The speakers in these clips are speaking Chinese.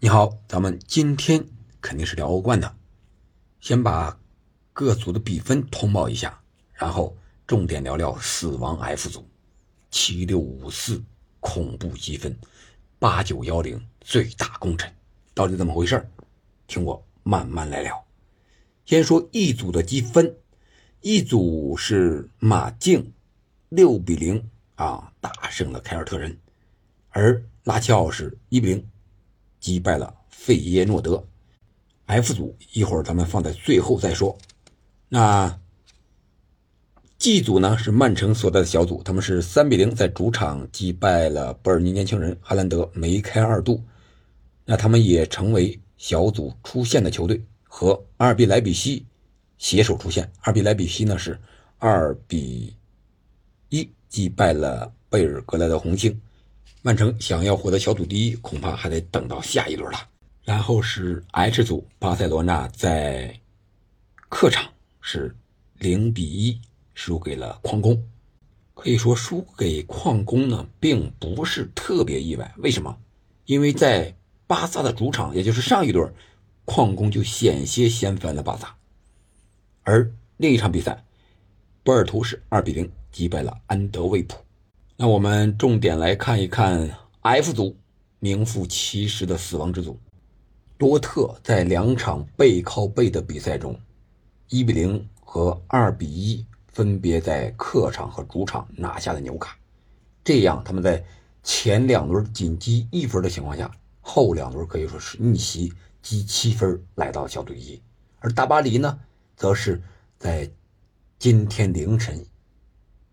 你好，咱们今天肯定是聊欧冠的，先把各组的比分通报一下，然后重点聊聊死亡 F 组，七六五四恐怖积分，八九幺零最大功臣，到底怎么回事？听我慢慢来聊。先说一组的积分，一组是马竞六比零啊大胜了凯尔特人，而拉齐奥是一比零。击败了费耶诺德，F 组一会儿咱们放在最后再说。那 G 组呢是曼城所在的小组，他们是三比零在主场击败了伯尔尼年轻人哈兰德，梅开二度。那他们也成为小组出线的球队，和阿尔比莱比锡携手出线。阿尔比莱比锡呢是二比一击败了贝尔格莱德红星。曼城想要获得小组第一，恐怕还得等到下一轮了。然后是 H 组，巴塞罗那在客场是零比一输给了矿工。可以说输给矿工呢，并不是特别意外。为什么？因为在巴萨的主场，也就是上一轮，矿工就险些掀翻了巴萨。而另一场比赛，波尔图是二比零击败了安德卫普。那我们重点来看一看 F 组名副其实的死亡之组，多特在两场背靠背的比赛中，一比零和二比一分别在客场和主场拿下了纽卡，这样他们在前两轮仅积一分的情况下，后两轮可以说是逆袭积七分来到小组第一，而大巴黎呢，则是在今天凌晨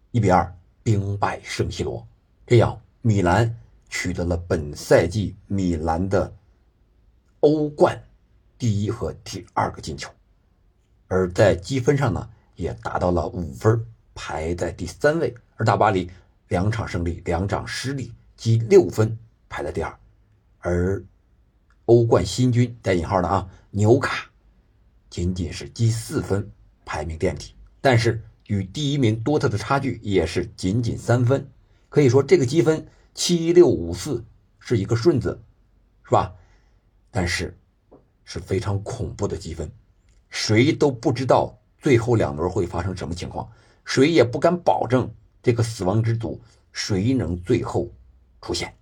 一比二。兵败圣西罗，这样米兰取得了本赛季米兰的欧冠第一和第二个进球，而在积分上呢也达到了五分，排在第三位。而大巴黎两场胜利，两场失利，积六分，排在第二。而欧冠新军带引号的啊，纽卡仅仅是积四分，排名垫底，但是。与第一名多特的差距也是仅仅三分，可以说这个积分七六五四是一个顺子，是吧？但是是非常恐怖的积分，谁都不知道最后两轮会发生什么情况，谁也不敢保证这个死亡之组谁能最后出现。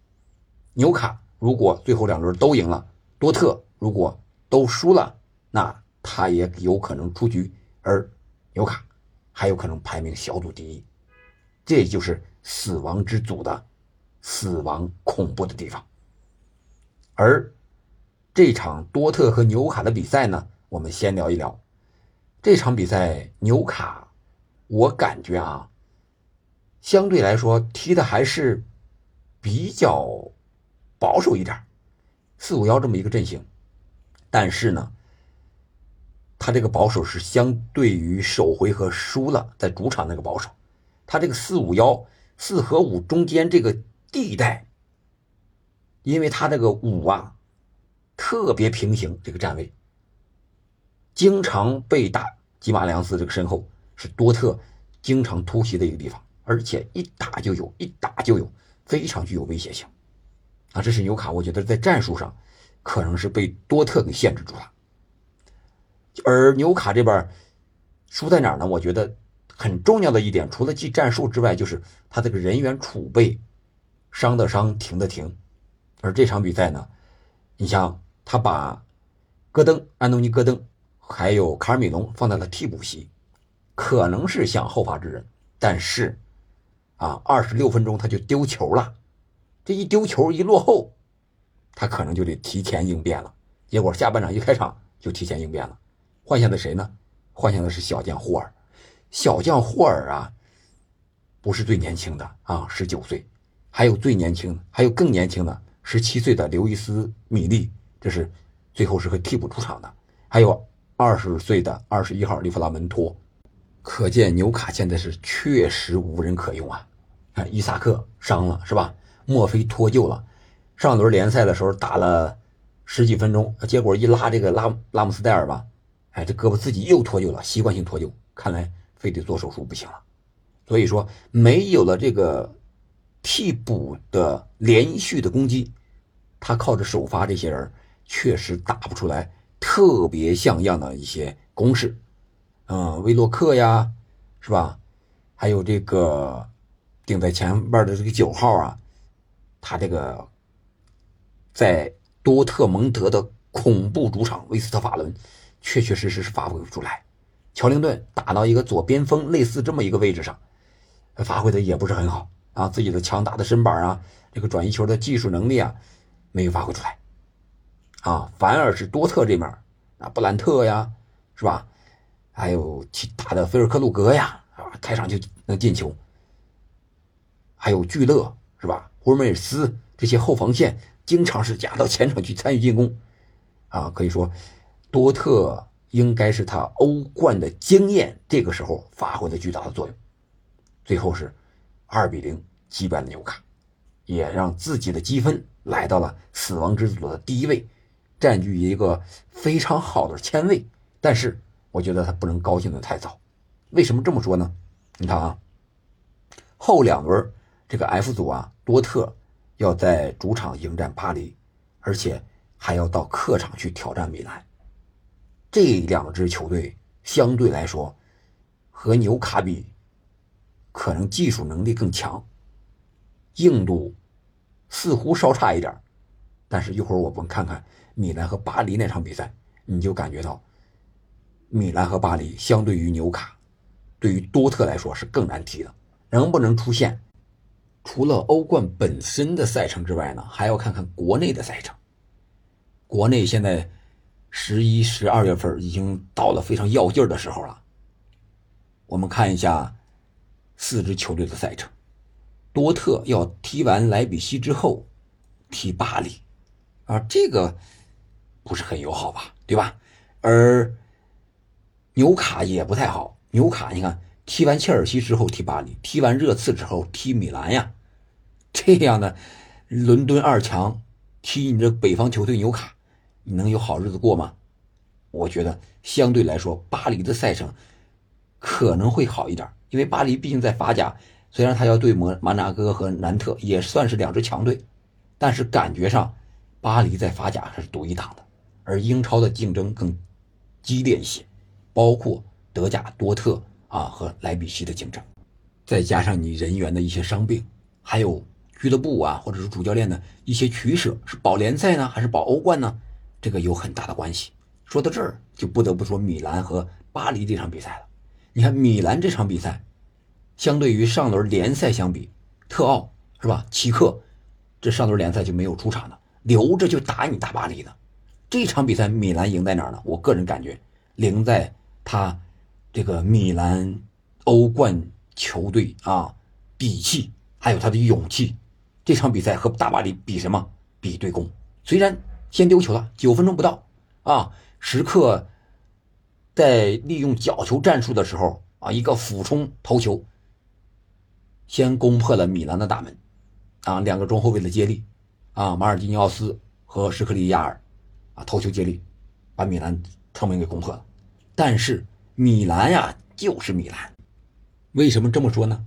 纽卡如果最后两轮都赢了，多特如果都输了，那他也有可能出局，而纽卡。还有可能排名小组第一，这也就是死亡之组的死亡恐怖的地方。而这场多特和纽卡的比赛呢，我们先聊一聊这场比赛。纽卡，我感觉啊，相对来说踢的还是比较保守一点，四五幺这么一个阵型，但是呢。他这个保守是相对于首回合输了在主场那个保守，他这个四五幺四和五中间这个地带，因为他这个五啊特别平行这个站位，经常被打。吉马良斯这个身后是多特经常突袭的一个地方，而且一打就有，一打就有，非常具有威胁性。啊，这是纽卡，我觉得在战术上可能是被多特给限制住了。而纽卡这边输在哪儿呢？我觉得很重要的一点，除了技战术之外，就是他这个人员储备，伤的伤，停的停。而这场比赛呢，你像他把戈登、安东尼·戈登还有卡尔米隆放在了替补席，可能是想后发制人，但是啊，二十六分钟他就丢球了，这一丢球一落后，他可能就得提前应变了。结果下半场一开场就提前应变了。幻想的谁呢？幻想的是小将霍尔。小将霍尔啊，不是最年轻的啊，十九岁，还有最年轻的，还有更年轻的十七岁的刘易斯·米利，这是最后是和替补出场的。还有二十岁的二十一号利弗拉门托。可见纽卡现在是确实无人可用啊！看伊萨克伤了是吧？墨菲脱臼了，上轮联赛的时候打了十几分钟，结果一拉这个拉拉姆斯戴尔吧。哎，这胳膊自己又脱臼了，习惯性脱臼，看来非得做手术不行了。所以说，没有了这个替补的连续的攻击，他靠着首发这些人，确实打不出来特别像样的一些攻势。嗯，威洛克呀，是吧？还有这个顶在前边的这个九号啊，他这个在多特蒙德的恐怖主场威斯特法伦，确确实实是发挥不出来。乔林顿打到一个左边锋类似这么一个位置上，发挥的也不是很好啊，自己的强大的身板啊，这个转移球的技术能力啊，没有发挥出来，啊，反而是多特这面啊，布兰特呀，是吧？还有其他的菲尔克鲁格呀，啊，开场就能进球。还有聚勒是吧？胡梅尔斯这些后防线经常是压到前场去参与进攻，啊，可以说多特。应该是他欧冠的经验，这个时候发挥了巨大的作用。最后是二比零击败了纽卡，也让自己的积分来到了死亡之组的第一位，占据一个非常好的签位。但是我觉得他不能高兴的太早。为什么这么说呢？你看啊，后两轮这个 F 组啊，多特要在主场迎战巴黎，而且还要到客场去挑战米兰。这两支球队相对来说和纽卡比，可能技术能力更强，硬度似乎稍差一点但是，一会儿我们看看米兰和巴黎那场比赛，你就感觉到米兰和巴黎相对于纽卡，对于多特来说是更难踢的。能不能出现？除了欧冠本身的赛程之外呢，还要看看国内的赛程。国内现在。十一、十二月份已经到了非常要劲的时候了。我们看一下四支球队的赛程：多特要踢完莱比锡之后踢巴黎，啊，这个不是很友好吧？对吧？而纽卡也不太好。纽卡，你看踢完切尔西之后踢巴黎，踢完热刺之后踢米兰呀，这样的伦敦二强踢你这北方球队纽卡。你能有好日子过吗？我觉得相对来说，巴黎的赛程可能会好一点，因为巴黎毕竟在法甲，虽然他要对摩马纳哥和南特也算是两支强队，但是感觉上巴黎在法甲是独一档的，而英超的竞争更激烈一些，包括德甲多特啊和莱比锡的竞争，再加上你人员的一些伤病，还有俱乐部啊或者是主教练的一些取舍，是保联赛呢还是保欧冠呢？这个有很大的关系。说到这儿，就不得不说米兰和巴黎这场比赛了。你看米兰这场比赛，相对于上轮联赛相比，特奥是吧？齐克这上轮联赛就没有出场的，留着就打你大巴黎的。这场比赛米兰赢在哪儿呢？我个人感觉，赢在他这个米兰欧冠球队啊底气，还有他的勇气。这场比赛和大巴黎比什么？比对攻。虽然。先丢球了，九分钟不到，啊，时刻在利用角球战术的时候啊，一个俯冲头球，先攻破了米兰的大门，啊，两个中后卫的接力，啊，马尔基尼奥斯和什克里亚尔，啊，头球接力，把米兰城门给攻破了。但是米兰呀，就是米兰，为什么这么说呢？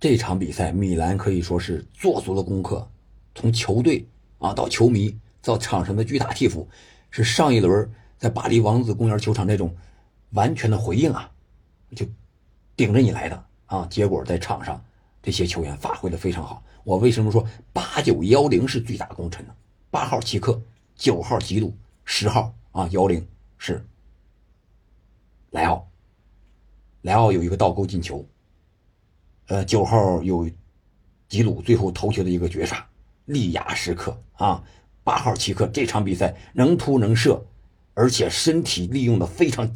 这场比赛米兰可以说是做足了功课，从球队。啊，到球迷到场上的巨大替补，是上一轮在巴黎王子公园球场那种完全的回应啊，就顶着你来的啊。结果在场上这些球员发挥的非常好。我为什么说八九幺零是巨大功臣呢？八号齐克，九号吉鲁，十号啊幺零是莱奥，莱奥有一个倒钩进球，呃，九号有吉鲁最后头球的一个绝杀。利亚时刻啊，八号奇克这场比赛能突能射，而且身体利用的非常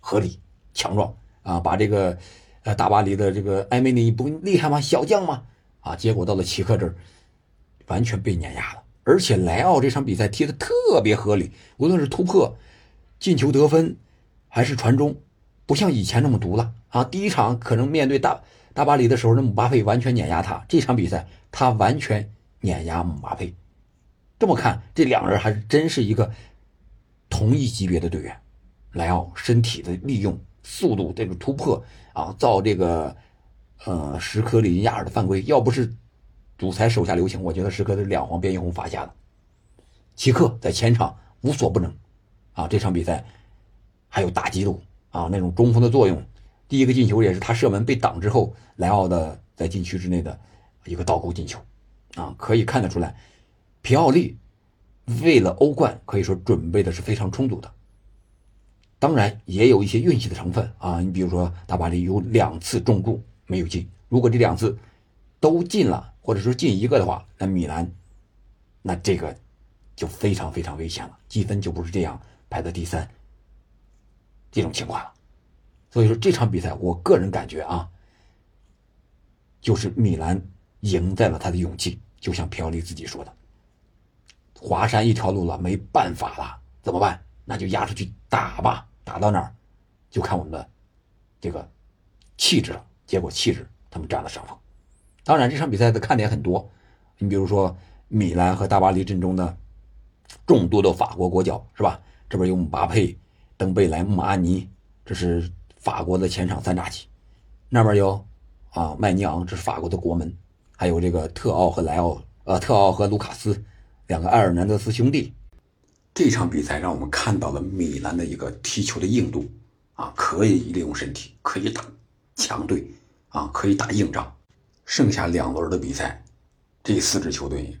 合理强壮啊，把这个呃大巴黎的这个埃梅里不厉害吗？小将吗？啊，结果到了奇克这儿，完全被碾压了。而且莱奥这场比赛踢的特别合理，无论是突破、进球得分，还是传中，不像以前那么毒了啊。第一场可能面对大大巴黎的时候，那姆巴佩完全碾压他，这场比赛他完全。碾压姆巴佩，这么看，这两人还真是一个同一级别的队员。莱奥身体的利用、速度、这个突破啊，造这个呃什科里尼亚尔的犯规，要不是主裁手下留情，我觉得什科的两黄变一红罚下的。齐克在前场无所不能，啊，这场比赛还有打击路啊，那种中锋的作用。第一个进球也是他射门被挡之后，莱奥的在禁区之内的一个倒钩进球，啊，可以看得出来，皮奥利为了欧冠可以说准备的是非常充足的。当然也有一些运气的成分啊，你比如说大巴黎有两次中柱没有进，如果这两次都进了，或者说进一个的话，那米兰那这个就非常非常危险了，积分就不是这样排在第三这种情况了。所以说这场比赛，我个人感觉啊，就是米兰赢在了他的勇气，就像皮奥利自己说的：“华山一条路了，没办法了，怎么办？那就压出去打吧，打到哪儿，就看我们的这个气质了。结果气质他们占了上风。当然，这场比赛的看点很多，你比如说米兰和大巴黎阵中的众多的法国国脚，是吧？这边有姆巴佩、登贝莱、穆阿尼，这是。法国的前场三叉戟，那边有啊麦尼昂，这是法国的国门，还有这个特奥和莱奥，呃特奥和卢卡斯，两个埃尔南德斯兄弟。这场比赛让我们看到了米兰的一个踢球的硬度啊，可以利用身体，可以打强队啊，可以打硬仗。剩下两轮的比赛，这四支球队，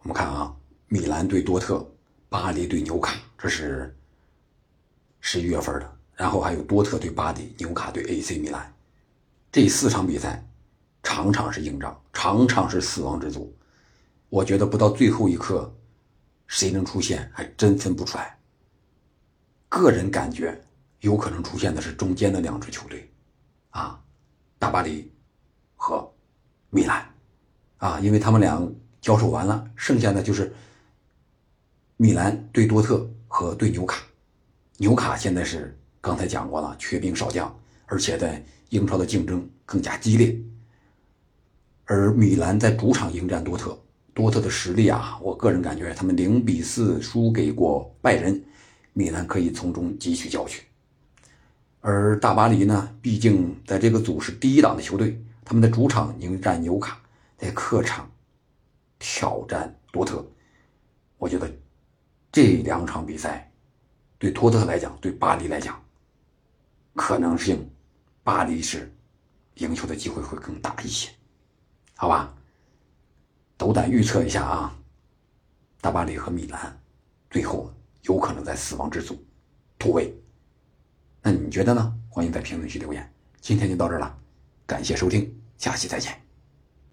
我们看啊，米兰对多特，巴黎对纽卡，这是十一月份的。然后还有多特对巴黎、纽卡对 AC 米兰，这四场比赛，场场是硬仗，场场是死亡之组。我觉得不到最后一刻，谁能出现还真分不出来。个人感觉有可能出现的是中间的两支球队，啊，大巴黎和米兰，啊，因为他们俩交手完了，剩下的就是米兰对多特和对纽卡，纽卡现在是。刚才讲过了，缺兵少将，而且在英超的竞争更加激烈。而米兰在主场迎战多特，多特的实力啊，我个人感觉他们零比四输给过拜仁，米兰可以从中汲取教训。而大巴黎呢，毕竟在这个组是第一档的球队，他们的主场迎战纽卡，在客场挑战多特，我觉得这两场比赛对托特来讲，对巴黎来讲。可能性，巴黎是赢球的机会会更大一些，好吧？斗胆预测一下啊，大巴黎和米兰最后有可能在死亡之组突围，那你觉得呢？欢迎在评论区留言。今天就到这儿了，感谢收听，下期再见。